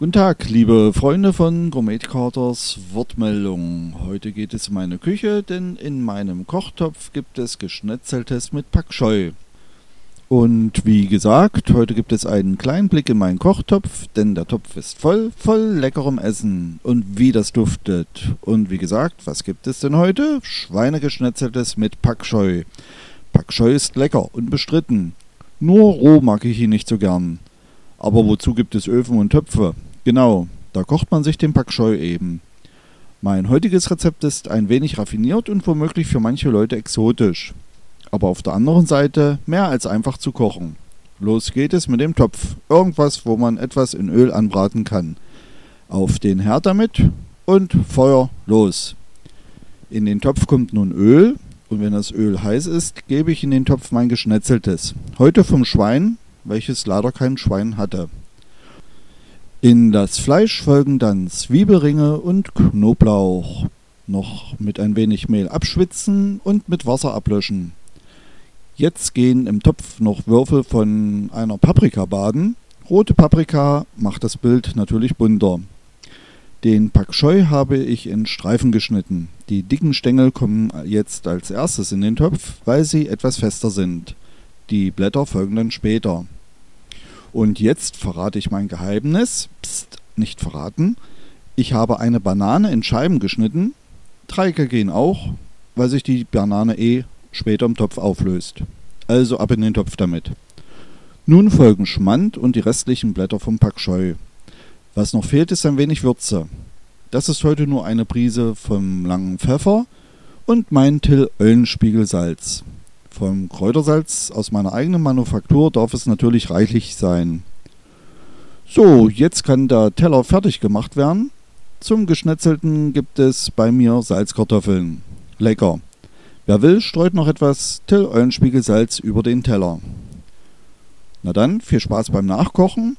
Guten Tag, liebe Freunde von Gourmet Carters Wortmeldung. Heute geht es um meine Küche, denn in meinem Kochtopf gibt es Geschnetzeltes mit Pak Choi. Und wie gesagt, heute gibt es einen kleinen Blick in meinen Kochtopf, denn der Topf ist voll, voll leckerem Essen und wie das duftet. Und wie gesagt, was gibt es denn heute? Schweinegeschnetzeltes mit. Pak Choi ist lecker, unbestritten. Nur roh mag ich ihn nicht so gern. Aber wozu gibt es Öfen und Töpfe? Genau, da kocht man sich den Pak eben. Mein heutiges Rezept ist ein wenig raffiniert und womöglich für manche Leute exotisch. Aber auf der anderen Seite mehr als einfach zu kochen. Los geht es mit dem Topf. Irgendwas, wo man etwas in Öl anbraten kann. Auf den Herd damit und Feuer los. In den Topf kommt nun Öl und wenn das Öl heiß ist, gebe ich in den Topf mein Geschnetzeltes. Heute vom Schwein, welches leider kein Schwein hatte. In das Fleisch folgen dann Zwiebelringe und Knoblauch. Noch mit ein wenig Mehl abschwitzen und mit Wasser ablöschen. Jetzt gehen im Topf noch Würfel von einer Paprika baden. Rote Paprika macht das Bild natürlich bunter. Den Pak Choi habe ich in Streifen geschnitten. Die dicken Stängel kommen jetzt als erstes in den Topf, weil sie etwas fester sind. Die Blätter folgen dann später. Und jetzt verrate ich mein Geheimnis. Psst, nicht verraten. Ich habe eine Banane in Scheiben geschnitten. Dreiecke gehen auch, weil sich die Banane eh später im Topf auflöst. Also ab in den Topf damit. Nun folgen Schmand und die restlichen Blätter vom Pak Choi. Was noch fehlt, ist ein wenig Würze. Das ist heute nur eine Prise vom langen Pfeffer und mein Till Eulenspiegel Salz. Vom Kräutersalz aus meiner eigenen Manufaktur darf es natürlich reichlich sein. So, jetzt kann der Teller fertig gemacht werden. Zum Geschnetzelten gibt es bei mir Salzkartoffeln. Lecker. Wer will, streut noch etwas Till Eulenspiegel Salz über den Teller. Na dann, viel Spaß beim Nachkochen.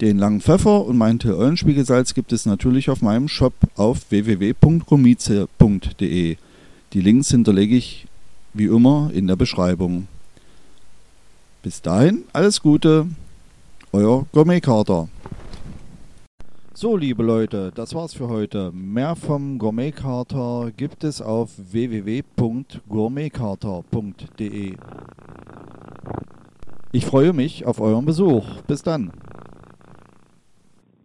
Den langen Pfeffer und mein Till Eulenspiegel Salz gibt es natürlich auf meinem Shop auf www.gomize.de. Die Links hinterlege ich wie immer in der Beschreibung. Bis dahin, alles Gute, euer Gourmet-Kater. So, liebe Leute, das war's für heute. Mehr vom Gourmet-Kater gibt es auf www.gourmetkater.de. Ich freue mich auf euren Besuch. Bis dann.